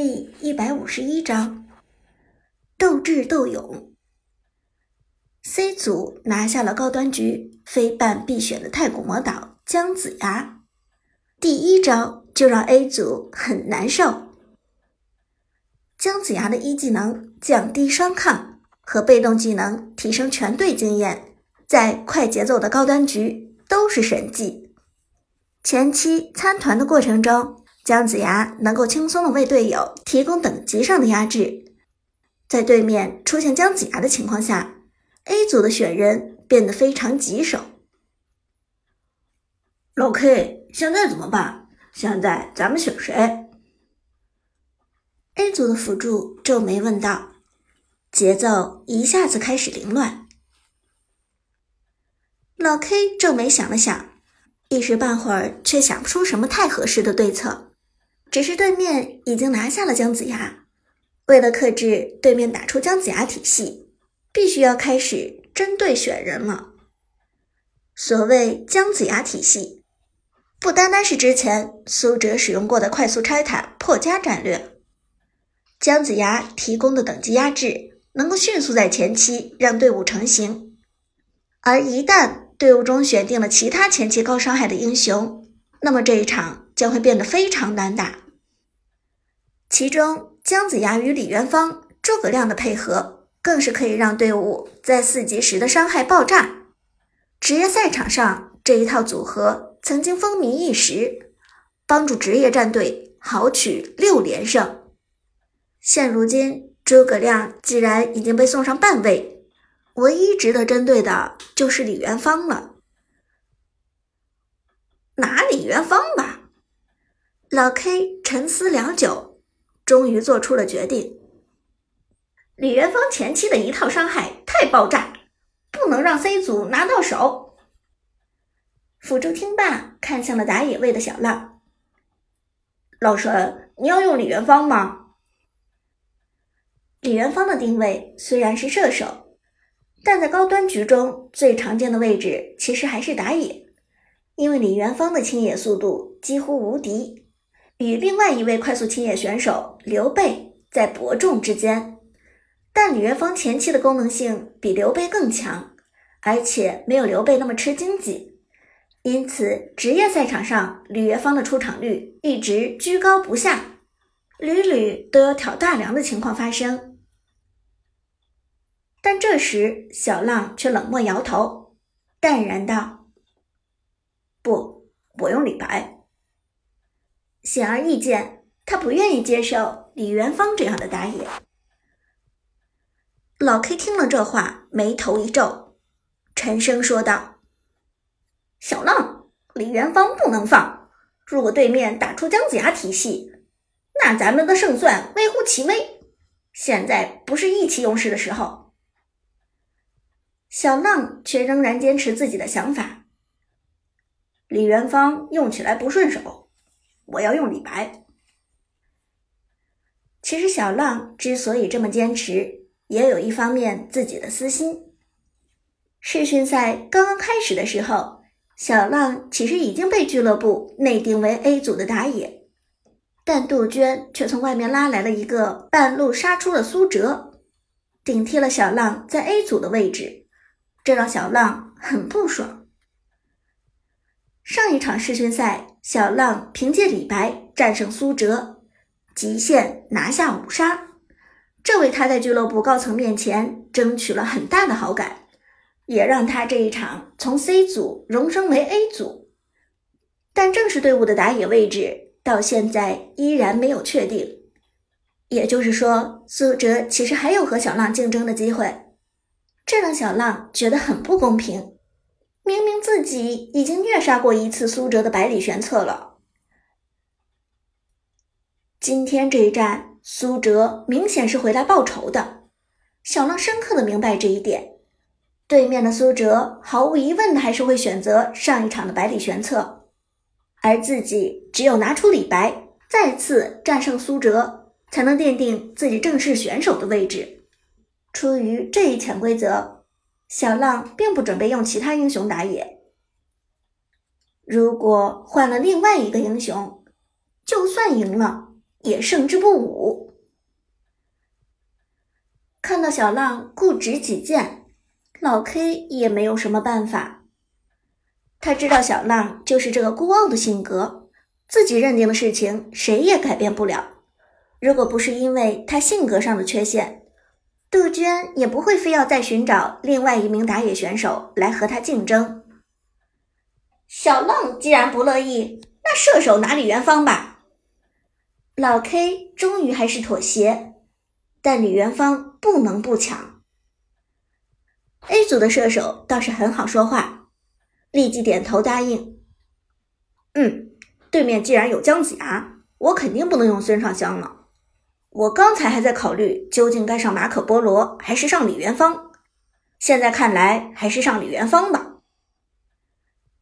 第一百五十一章斗智斗勇。C 组拿下了高端局，非办必选的太古魔岛姜子牙。第一招就让 A 组很难受。姜子牙的一技能降低双抗和被动技能提升全队经验，在快节奏的高端局都是神技。前期参团的过程中。姜子牙能够轻松的为队友提供等级上的压制，在对面出现姜子牙的情况下，A 组的选人变得非常棘手。老 K，现在怎么办？现在咱们选谁？A 组的辅助皱眉问道，节奏一下子开始凌乱。老 K 皱眉想了想，一时半会儿却想不出什么太合适的对策。只是对面已经拿下了姜子牙，为了克制对面打出姜子牙体系，必须要开始针对选人了。所谓姜子牙体系，不单单是之前苏哲使用过的快速拆塔破家战略，姜子牙提供的等级压制，能够迅速在前期让队伍成型，而一旦队伍中选定了其他前期高伤害的英雄，那么这一场。将会变得非常难打。其中，姜子牙与李元芳、诸葛亮的配合，更是可以让队伍在四级时的伤害爆炸。职业赛场上这一套组合曾经风靡一时，帮助职业战队豪取六连胜。现如今，诸葛亮既然已经被送上半位，唯一值得针对的就是李元芳了。拿李元芳吧。老 K 沉思良久，终于做出了决定。李元芳前期的一套伤害太爆炸，不能让 C 组拿到手。辅助听罢，看向了打野位的小浪。老神，你要用李元芳吗？李元芳的定位虽然是射手，但在高端局中最常见的位置其实还是打野，因为李元芳的清野速度几乎无敌。与另外一位快速清野选手刘备在伯仲之间，但李元芳前期的功能性比刘备更强，而且没有刘备那么吃经济，因此职业赛场上李元芳的出场率一直居高不下，屡屡都有挑大梁的情况发生。但这时小浪却冷漠摇头，淡然道：“不，我用李白。”显而易见，他不愿意接受李元芳这样的打野。老 K 听了这话，眉头一皱，沉声说道：“小浪，李元芳不能放。如果对面打出姜子牙体系，那咱们的胜算微乎其微。现在不是意气用事的时候。”小浪却仍然坚持自己的想法：李元芳用起来不顺手。我要用李白。其实小浪之所以这么坚持，也有一方面自己的私心。世训赛刚刚开始的时候，小浪其实已经被俱乐部内定为 A 组的打野，但杜鹃却从外面拉来了一个半路杀出的苏哲，顶替了小浪在 A 组的位置，这让小浪很不爽。上一场世训赛。小浪凭借李白战胜苏哲，极限拿下五杀，这为他在俱乐部高层面前争取了很大的好感，也让他这一场从 C 组荣升为 A 组。但正式队伍的打野位置到现在依然没有确定，也就是说，苏哲其实还有和小浪竞争的机会，这让小浪觉得很不公平。明明自己已经虐杀过一次苏哲的百里玄策了，今天这一战，苏哲明显是回来报仇的。小浪深刻的明白这一点，对面的苏哲毫无疑问的还是会选择上一场的百里玄策，而自己只有拿出李白，再次战胜苏哲，才能奠定自己正式选手的位置。出于这一潜规则。小浪并不准备用其他英雄打野。如果换了另外一个英雄，就算赢了，也胜之不武。看到小浪固执己见，老 K 也没有什么办法。他知道小浪就是这个孤傲的性格，自己认定的事情谁也改变不了。如果不是因为他性格上的缺陷，杜鹃也不会非要再寻找另外一名打野选手来和他竞争。小浪既然不乐意，那射手拿李元芳吧。老 K 终于还是妥协，但李元芳不能不抢。A 组的射手倒是很好说话，立即点头答应。嗯，对面既然有姜子牙，我肯定不能用孙尚香了。我刚才还在考虑究竟该上马可波罗还是上李元芳，现在看来还是上李元芳吧。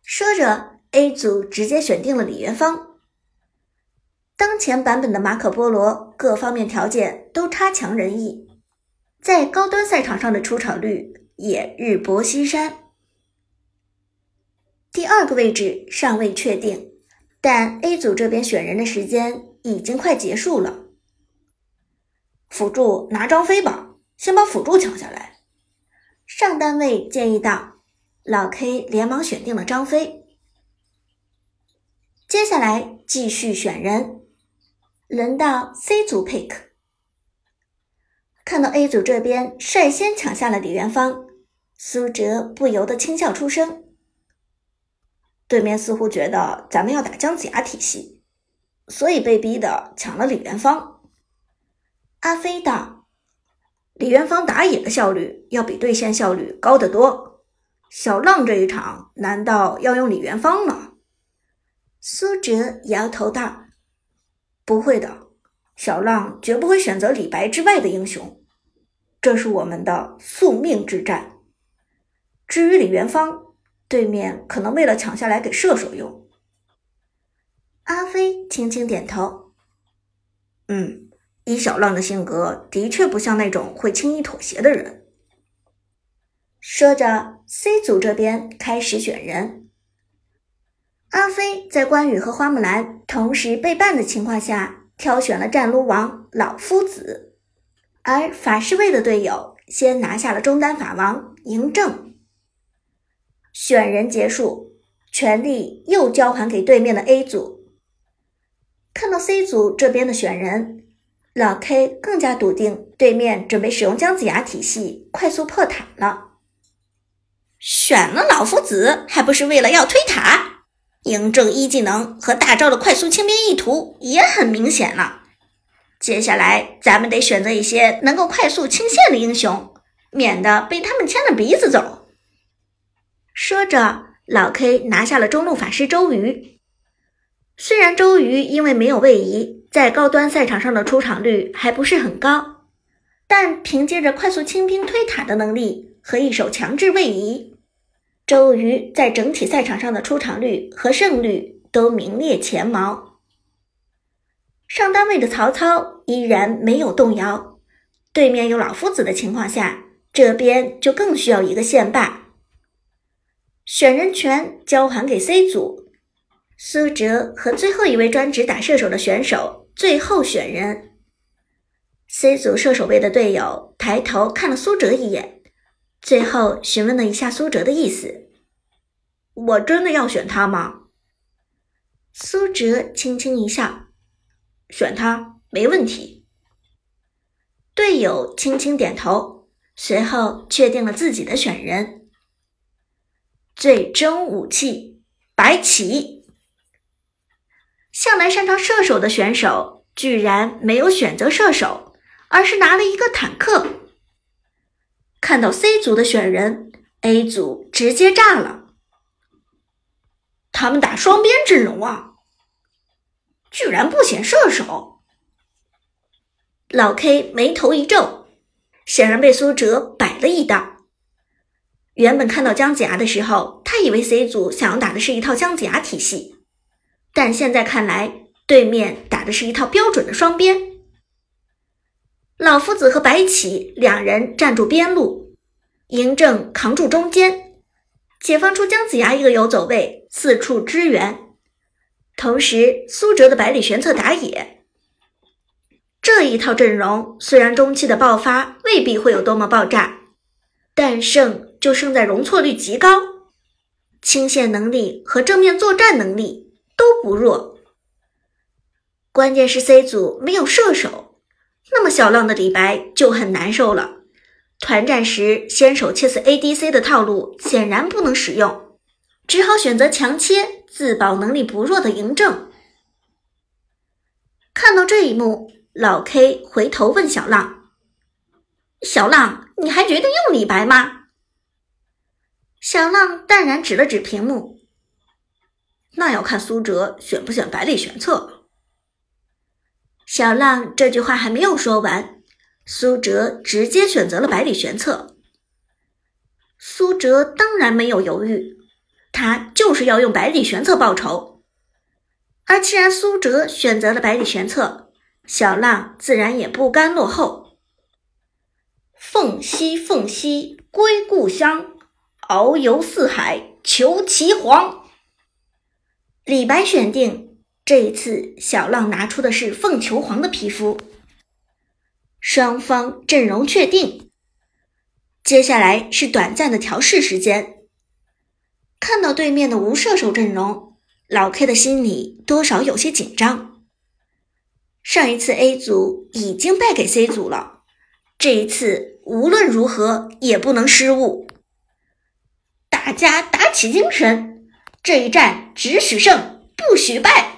说着，A 组直接选定了李元芳。当前版本的马可波罗各方面条件都差强人意，在高端赛场上的出场率也日薄西山。第二个位置尚未确定，但 A 组这边选人的时间已经快结束了。辅助拿张飞吧，先把辅助抢下来。上单位建议道。老 K 连忙选定了张飞。接下来继续选人，轮到 C 组 pick。看到 A 组这边率先抢下了李元芳，苏哲不由得轻笑出声。对面似乎觉得咱们要打姜子牙体系，所以被逼的抢了李元芳。阿飞道：“李元芳打野的效率要比对线效率高得多。”小浪这一场难道要用李元芳吗？苏哲摇头道：“不会的，小浪绝不会选择李白之外的英雄，这是我们的宿命之战。至于李元芳，对面可能为了抢下来给射手用。”阿飞轻轻点头：“嗯，以小浪的性格，的确不像那种会轻易妥协的人。”说着，C 组这边开始选人。阿飞在关羽和花木兰同时被办的情况下，挑选了战撸王老夫子，而法师卫的队友先拿下了中单法王嬴政。选人结束，权力又交还给对面的 A 组。看到 C 组这边的选人，老 K 更加笃定对面准备使用姜子牙体系快速破塔了。选了老夫子，还不是为了要推塔？嬴政一技能和大招的快速清兵意图也很明显了。接下来，咱们得选择一些能够快速清线的英雄，免得被他们牵着鼻子走。说着，老 K 拿下了中路法师周瑜。虽然周瑜因为没有位移，在高端赛场上的出场率还不是很高，但凭借着快速清兵推塔的能力和一手强制位移。周瑜在整体赛场上的出场率和胜率都名列前茅。上单位的曹操依然没有动摇，对面有老夫子的情况下，这边就更需要一个线霸。选人权交还给 C 组，苏哲和最后一位专职打射手的选手最后选人。C 组射手位的队友抬头看了苏哲一眼。最后询问了一下苏哲的意思：“我真的要选他吗？”苏哲轻轻一笑：“选他没问题。”队友轻轻点头，随后确定了自己的选人。最终武器白起，向来擅长射手的选手居然没有选择射手，而是拿了一个坦克。看到 C 组的选人，A 组直接炸了。他们打双边阵容啊，居然不选射手。老 K 眉头一皱，显然被苏哲摆了一道。原本看到姜子牙的时候，他以为 C 组想要打的是一套姜子牙体系，但现在看来，对面打的是一套标准的双边。老夫子和白起两人站住边路，嬴政扛住中间，解放出姜子牙一个游走位，四处支援。同时，苏哲的百里玄策打野，这一套阵容虽然中期的爆发未必会有多么爆炸，但胜就胜在容错率极高，清线能力和正面作战能力都不弱。关键是 C 组没有射手，那么小浪的李白就很难受了。团战时先手切死 ADC 的套路显然不能使用，只好选择强切自保能力不弱的嬴政。看到这一幕，老 K 回头问小浪：“小浪，你还决定用李白吗？”小浪淡然指了指屏幕：“那要看苏哲选不选百里玄策。”小浪这句话还没有说完。苏哲直接选择了百里玄策。苏哲当然没有犹豫，他就是要用百里玄策报仇。而既然苏哲选择了百里玄策，小浪自然也不甘落后。凤兮凤兮，归故乡，遨游四海求其凰。李白选定，这一次小浪拿出的是凤求凰的皮肤。双方阵容确定，接下来是短暂的调试时间。看到对面的无射手阵容，老 K 的心里多少有些紧张。上一次 A 组已经败给 C 组了，这一次无论如何也不能失误。大家打起精神，这一战只许胜不许败。